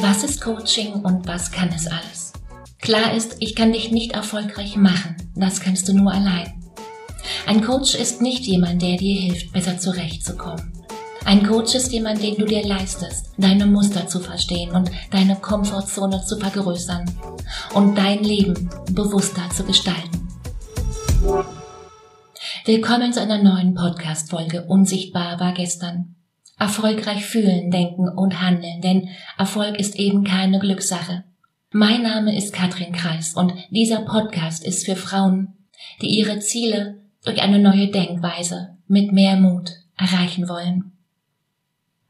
Was ist Coaching und was kann es alles? Klar ist, ich kann dich nicht erfolgreich machen. Das kannst du nur allein. Ein Coach ist nicht jemand, der dir hilft, besser zurechtzukommen. Ein Coach ist jemand, den du dir leistest, deine Muster zu verstehen und deine Komfortzone zu vergrößern und dein Leben bewusster zu gestalten. Willkommen zu einer neuen Podcast-Folge Unsichtbar war gestern. Erfolgreich fühlen, denken und handeln, denn Erfolg ist eben keine Glückssache. Mein Name ist Katrin Kreis und dieser Podcast ist für Frauen, die ihre Ziele durch eine neue Denkweise mit mehr Mut erreichen wollen.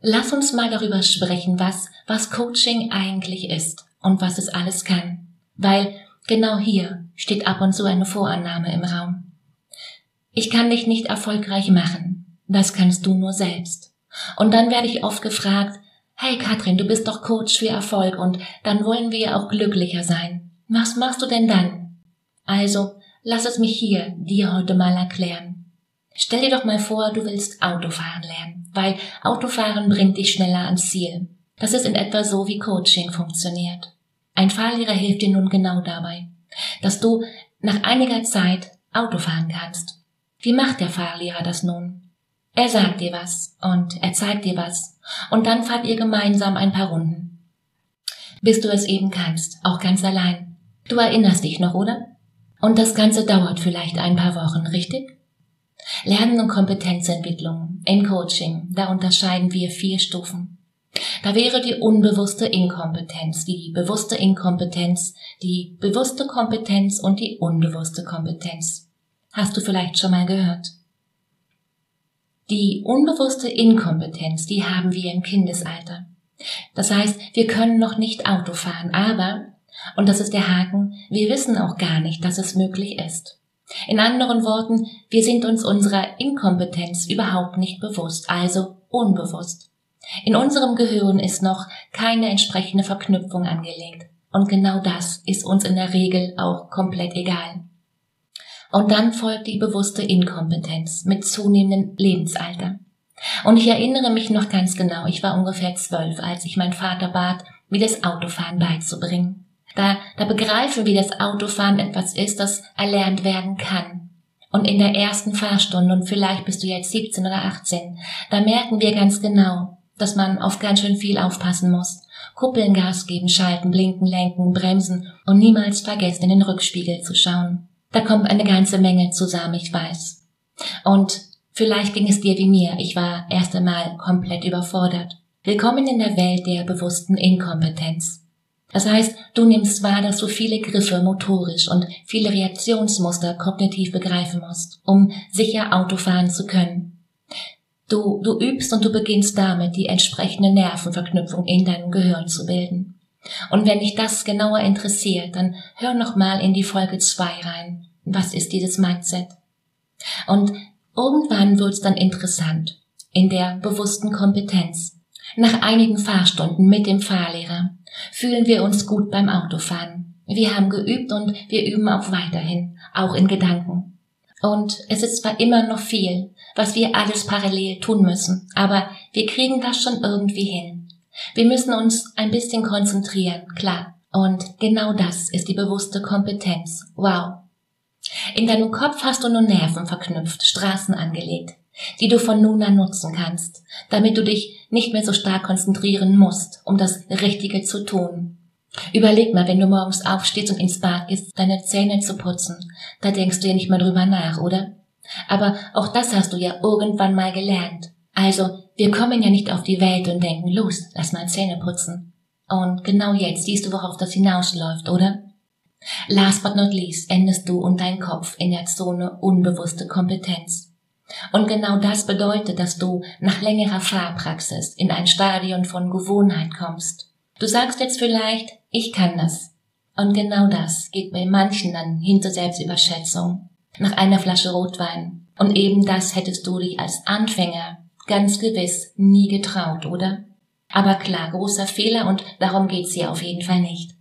Lass uns mal darüber sprechen, was, was Coaching eigentlich ist und was es alles kann. Weil genau hier steht ab und zu eine Vorannahme im Raum. Ich kann dich nicht erfolgreich machen. Das kannst du nur selbst. Und dann werde ich oft gefragt, hey Katrin, du bist doch Coach für Erfolg und dann wollen wir auch glücklicher sein. Was machst du denn dann? Also, lass es mich hier dir heute mal erklären. Stell dir doch mal vor, du willst Autofahren lernen, weil Autofahren bringt dich schneller ans Ziel. Das ist in etwa so, wie Coaching funktioniert. Ein Fahrlehrer hilft dir nun genau dabei, dass du nach einiger Zeit Autofahren kannst. Wie macht der Fahrlehrer das nun? Er sagt dir was und er zeigt dir was und dann fahrt ihr gemeinsam ein paar Runden. Bis du es eben kannst, auch ganz allein. Du erinnerst dich noch, oder? Und das Ganze dauert vielleicht ein paar Wochen, richtig? Lernen und Kompetenzentwicklung in Coaching, da unterscheiden wir vier Stufen. Da wäre die unbewusste Inkompetenz, die bewusste Inkompetenz, die bewusste Kompetenz und die unbewusste Kompetenz. Hast du vielleicht schon mal gehört? Die unbewusste Inkompetenz, die haben wir im Kindesalter. Das heißt, wir können noch nicht Auto fahren, aber, und das ist der Haken, wir wissen auch gar nicht, dass es möglich ist. In anderen Worten, wir sind uns unserer Inkompetenz überhaupt nicht bewusst, also unbewusst. In unserem Gehirn ist noch keine entsprechende Verknüpfung angelegt. Und genau das ist uns in der Regel auch komplett egal. Und dann folgt die bewusste Inkompetenz mit zunehmendem Lebensalter. Und ich erinnere mich noch ganz genau, ich war ungefähr zwölf, als ich meinen Vater bat, mir das Autofahren beizubringen. Da, da begreifen wir, dass Autofahren etwas ist, das erlernt werden kann. Und in der ersten Fahrstunde, und vielleicht bist du jetzt 17 oder 18, da merken wir ganz genau, dass man auf ganz schön viel aufpassen muss. Kuppeln, Gas geben, schalten, blinken, lenken, bremsen und niemals vergessen, in den Rückspiegel zu schauen. Da kommt eine ganze Menge zusammen, ich weiß. Und vielleicht ging es dir wie mir, ich war erst einmal komplett überfordert. Willkommen in der Welt der bewussten Inkompetenz. Das heißt, du nimmst wahr, dass du viele Griffe motorisch und viele Reaktionsmuster kognitiv begreifen musst, um sicher Auto fahren zu können. Du, du übst und du beginnst damit, die entsprechende Nervenverknüpfung in deinem Gehirn zu bilden. Und wenn dich das genauer interessiert, dann hör noch mal in die Folge 2 rein. Was ist dieses Mindset? Und irgendwann wird's dann interessant. In der bewussten Kompetenz. Nach einigen Fahrstunden mit dem Fahrlehrer fühlen wir uns gut beim Autofahren. Wir haben geübt und wir üben auch weiterhin, auch in Gedanken. Und es ist zwar immer noch viel, was wir alles parallel tun müssen, aber wir kriegen das schon irgendwie hin. Wir müssen uns ein bisschen konzentrieren, klar. Und genau das ist die bewusste Kompetenz. Wow. In deinem Kopf hast du nun Nerven verknüpft, Straßen angelegt, die du von nun an nutzen kannst, damit du dich nicht mehr so stark konzentrieren musst, um das Richtige zu tun. Überleg mal, wenn du morgens aufstehst und ins Bad gehst, deine Zähne zu putzen, da denkst du ja nicht mehr drüber nach, oder? Aber auch das hast du ja irgendwann mal gelernt. Also, wir kommen ja nicht auf die Welt und denken, los, lass mal Zähne putzen. Und genau jetzt siehst du, worauf das hinausläuft, oder? Last but not least endest du und dein Kopf in der Zone unbewusste Kompetenz. Und genau das bedeutet, dass du nach längerer Fahrpraxis in ein Stadion von Gewohnheit kommst. Du sagst jetzt vielleicht, ich kann das. Und genau das geht bei manchen dann hinter Selbstüberschätzung. Nach einer Flasche Rotwein. Und eben das hättest du dich als Anfänger ganz gewiss nie getraut, oder? Aber klar, großer Fehler und darum geht's hier auf jeden Fall nicht.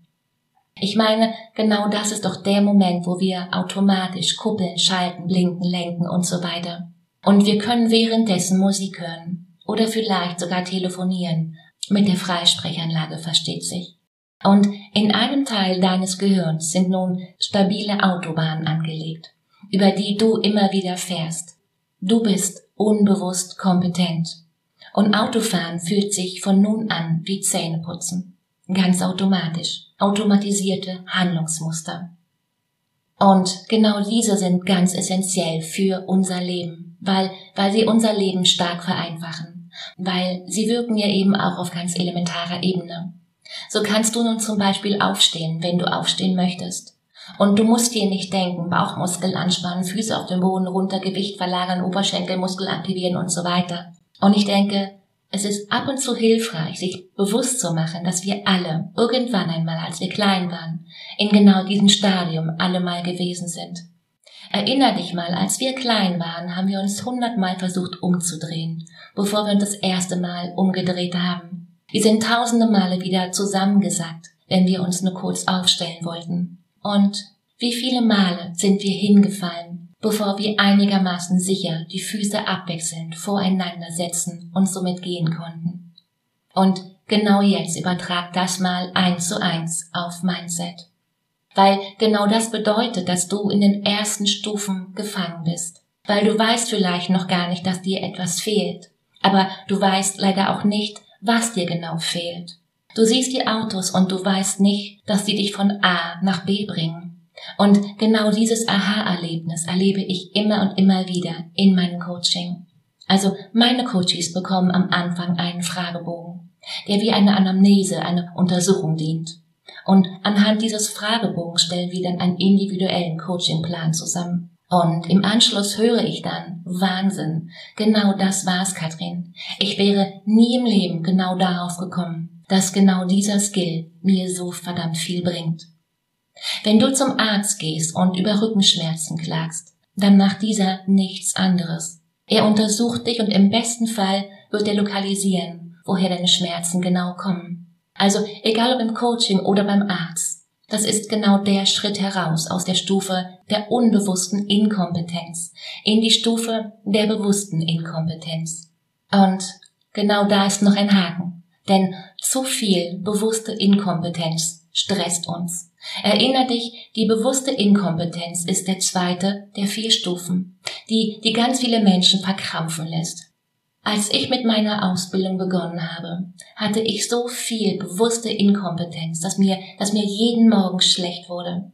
Ich meine, genau das ist doch der Moment, wo wir automatisch kuppeln, schalten, blinken, lenken und so weiter. Und wir können währenddessen Musik hören oder vielleicht sogar telefonieren. Mit der Freisprechanlage versteht sich. Und in einem Teil deines Gehirns sind nun stabile Autobahnen angelegt, über die du immer wieder fährst. Du bist unbewusst kompetent. Und Autofahren fühlt sich von nun an wie Zähneputzen. Ganz automatisch. Automatisierte Handlungsmuster. Und genau diese sind ganz essentiell für unser Leben, weil, weil sie unser Leben stark vereinfachen, weil sie wirken ja eben auch auf ganz elementarer Ebene. So kannst du nun zum Beispiel aufstehen, wenn du aufstehen möchtest. Und du musst dir nicht denken, Bauchmuskeln anspannen, Füße auf den Boden runter, Gewicht verlagern, Oberschenkelmuskel aktivieren und so weiter. Und ich denke, es ist ab und zu hilfreich, sich bewusst zu machen, dass wir alle irgendwann einmal, als wir klein waren, in genau diesem Stadium alle mal gewesen sind. Erinner dich mal, als wir klein waren, haben wir uns hundertmal versucht umzudrehen, bevor wir uns das erste Mal umgedreht haben. Wir sind tausende Male wieder zusammengesackt, wenn wir uns nur kurz aufstellen wollten. Und wie viele Male sind wir hingefallen, bevor wir einigermaßen sicher die Füße abwechselnd voreinander setzen und somit gehen konnten. Und genau jetzt übertrag das mal eins zu eins auf Mindset. Weil genau das bedeutet, dass du in den ersten Stufen gefangen bist. Weil du weißt vielleicht noch gar nicht, dass dir etwas fehlt. Aber du weißt leider auch nicht, was dir genau fehlt. Du siehst die Autos und du weißt nicht, dass sie dich von A nach B bringen. Und genau dieses Aha-Erlebnis erlebe ich immer und immer wieder in meinem Coaching. Also meine Coaches bekommen am Anfang einen Fragebogen, der wie eine Anamnese, eine Untersuchung dient. Und anhand dieses Fragebogens stellen wir dann einen individuellen Coachingplan zusammen. Und im Anschluss höre ich dann, Wahnsinn, genau das war's, Katrin. Ich wäre nie im Leben genau darauf gekommen, dass genau dieser Skill mir so verdammt viel bringt. Wenn du zum Arzt gehst und über Rückenschmerzen klagst, dann macht dieser nichts anderes. Er untersucht dich und im besten Fall wird er lokalisieren, woher deine Schmerzen genau kommen. Also egal ob im Coaching oder beim Arzt, das ist genau der Schritt heraus aus der Stufe der unbewussten Inkompetenz in die Stufe der bewussten Inkompetenz. Und genau da ist noch ein Haken, denn zu viel bewusste Inkompetenz stresst uns. Erinner dich, die bewusste Inkompetenz ist der zweite der vier Stufen, die, die ganz viele Menschen verkrampfen lässt. Als ich mit meiner Ausbildung begonnen habe, hatte ich so viel bewusste Inkompetenz, dass mir, dass mir jeden Morgen schlecht wurde.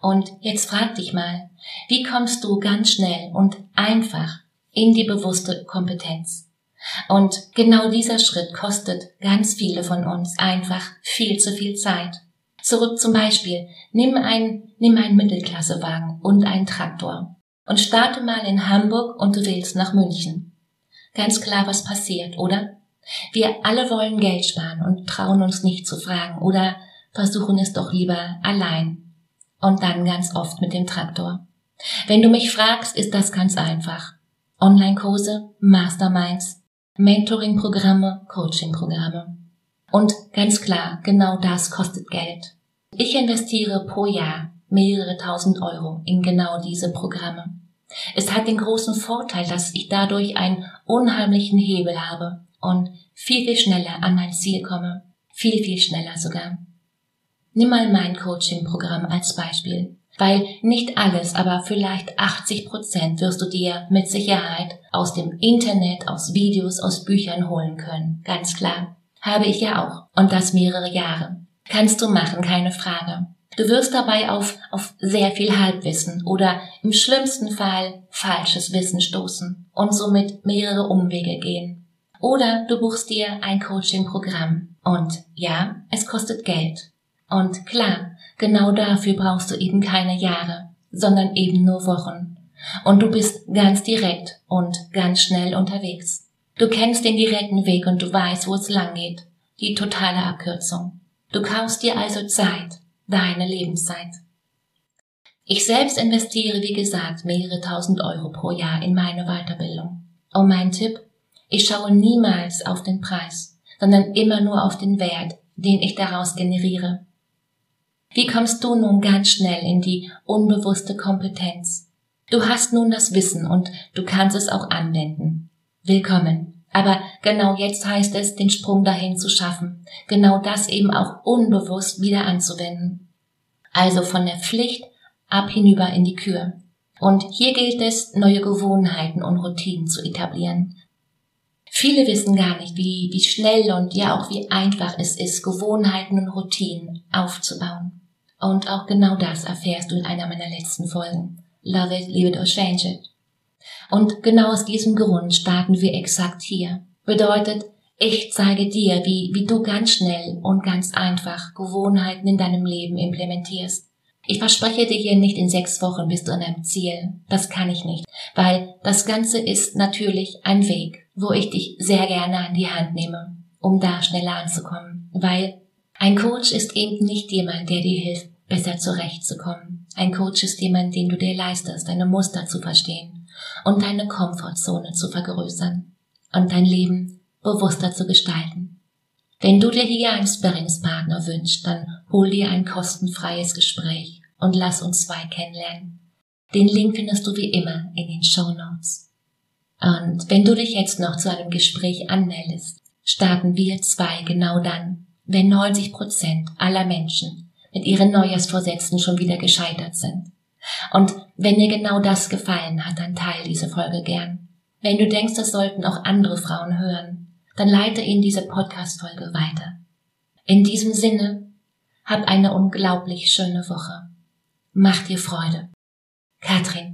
Und jetzt frag dich mal, wie kommst du ganz schnell und einfach in die bewusste Kompetenz? Und genau dieser Schritt kostet ganz viele von uns einfach viel zu viel Zeit. Zurück zum Beispiel. Nimm einen, nimm einen Mittelklassewagen und einen Traktor und starte mal in Hamburg und du willst nach München. Ganz klar, was passiert, oder? Wir alle wollen Geld sparen und trauen uns nicht zu fragen oder versuchen es doch lieber allein. Und dann ganz oft mit dem Traktor. Wenn du mich fragst, ist das ganz einfach. Online-Kurse, Masterminds, Mentoring-Programme, Coaching-Programme. Und ganz klar, genau das kostet Geld. Ich investiere pro Jahr mehrere tausend Euro in genau diese Programme. Es hat den großen Vorteil, dass ich dadurch einen unheimlichen Hebel habe und viel, viel schneller an mein Ziel komme. Viel, viel schneller sogar. Nimm mal mein Coaching-Programm als Beispiel. Weil nicht alles, aber vielleicht 80 Prozent wirst du dir mit Sicherheit aus dem Internet, aus Videos, aus Büchern holen können. Ganz klar. Habe ich ja auch. Und das mehrere Jahre. Kannst du machen, keine Frage. Du wirst dabei auf, auf sehr viel Halbwissen oder im schlimmsten Fall falsches Wissen stoßen und somit mehrere Umwege gehen. Oder du buchst dir ein Coaching-Programm. Und ja, es kostet Geld. Und klar, genau dafür brauchst du eben keine Jahre, sondern eben nur Wochen. Und du bist ganz direkt und ganz schnell unterwegs. Du kennst den direkten Weg und du weißt, wo es lang geht. Die totale Abkürzung. Du kaufst dir also Zeit, deine Lebenszeit. Ich selbst investiere, wie gesagt, mehrere tausend Euro pro Jahr in meine Weiterbildung. Und mein Tipp, ich schaue niemals auf den Preis, sondern immer nur auf den Wert, den ich daraus generiere. Wie kommst du nun ganz schnell in die unbewusste Kompetenz? Du hast nun das Wissen und du kannst es auch anwenden. Willkommen. Aber genau jetzt heißt es, den Sprung dahin zu schaffen, genau das eben auch unbewusst wieder anzuwenden. Also von der Pflicht ab hinüber in die Kür. Und hier gilt es, neue Gewohnheiten und Routinen zu etablieren. Viele wissen gar nicht, wie, wie schnell und ja auch wie einfach es ist, Gewohnheiten und Routinen aufzubauen. Und auch genau das erfährst du in einer meiner letzten Folgen. Love it, leave it or change it. Und genau aus diesem Grund starten wir exakt hier. Bedeutet, ich zeige dir, wie, wie du ganz schnell und ganz einfach Gewohnheiten in deinem Leben implementierst. Ich verspreche dir hier nicht in sechs Wochen bist du an deinem Ziel. Das kann ich nicht, weil das Ganze ist natürlich ein Weg, wo ich dich sehr gerne an die Hand nehme, um da schneller anzukommen. Weil ein Coach ist eben nicht jemand, der dir hilft, besser zurechtzukommen. Ein Coach ist jemand, den du dir leistest, deine Muster zu verstehen und deine Komfortzone zu vergrößern und dein Leben bewusster zu gestalten. Wenn du dir hier einen Sparringspartner wünschst, dann hol dir ein kostenfreies Gespräch und lass uns zwei kennenlernen. Den Link findest du wie immer in den Show Notes. Und wenn du dich jetzt noch zu einem Gespräch anmeldest, starten wir zwei genau dann, wenn 90 Prozent aller Menschen mit ihren Neujahrsvorsätzen schon wieder gescheitert sind. Und wenn dir genau das gefallen hat, dann teile diese Folge gern. Wenn du denkst, das sollten auch andere Frauen hören, dann leite ihnen diese Podcast-Folge weiter. In diesem Sinne, hab eine unglaublich schöne Woche. Mach dir Freude. Katrin